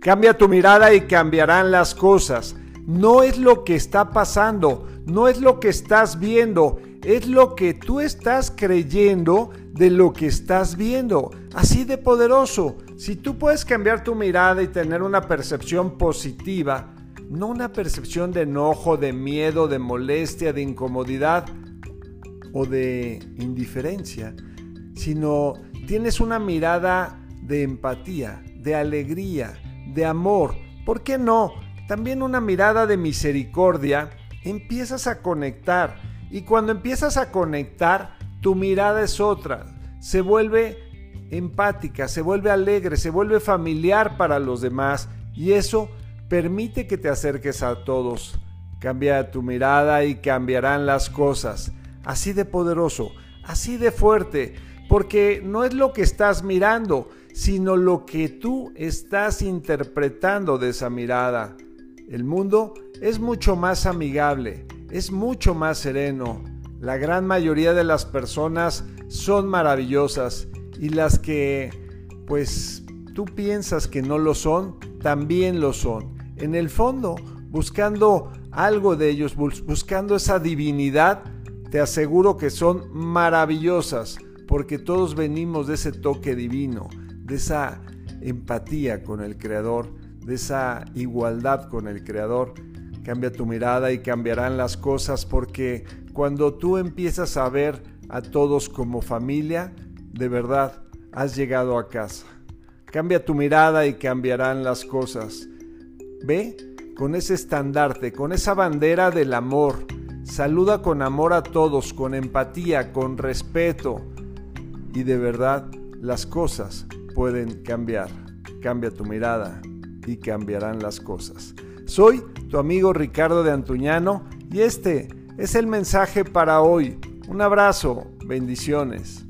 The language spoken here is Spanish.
Cambia tu mirada y cambiarán las cosas. No es lo que está pasando, no es lo que estás viendo, es lo que tú estás creyendo de lo que estás viendo. Así de poderoso. Si tú puedes cambiar tu mirada y tener una percepción positiva, no una percepción de enojo, de miedo, de molestia, de incomodidad o de indiferencia, sino tienes una mirada de empatía, de alegría, de amor. ¿Por qué no? También una mirada de misericordia. Empiezas a conectar y cuando empiezas a conectar, tu mirada es otra. Se vuelve empática, se vuelve alegre, se vuelve familiar para los demás y eso permite que te acerques a todos. Cambia tu mirada y cambiarán las cosas. Así de poderoso, así de fuerte, porque no es lo que estás mirando, sino lo que tú estás interpretando de esa mirada. El mundo es mucho más amigable, es mucho más sereno. La gran mayoría de las personas son maravillosas y las que, pues, tú piensas que no lo son, también lo son. En el fondo, buscando algo de ellos, buscando esa divinidad, te aseguro que son maravillosas, porque todos venimos de ese toque divino, de esa empatía con el Creador, de esa igualdad con el Creador. Cambia tu mirada y cambiarán las cosas porque cuando tú empiezas a ver a todos como familia, de verdad has llegado a casa. Cambia tu mirada y cambiarán las cosas. Ve con ese estandarte, con esa bandera del amor. Saluda con amor a todos, con empatía, con respeto. Y de verdad las cosas pueden cambiar. Cambia tu mirada y cambiarán las cosas. Soy tu amigo Ricardo de Antuñano y este es el mensaje para hoy. Un abrazo, bendiciones.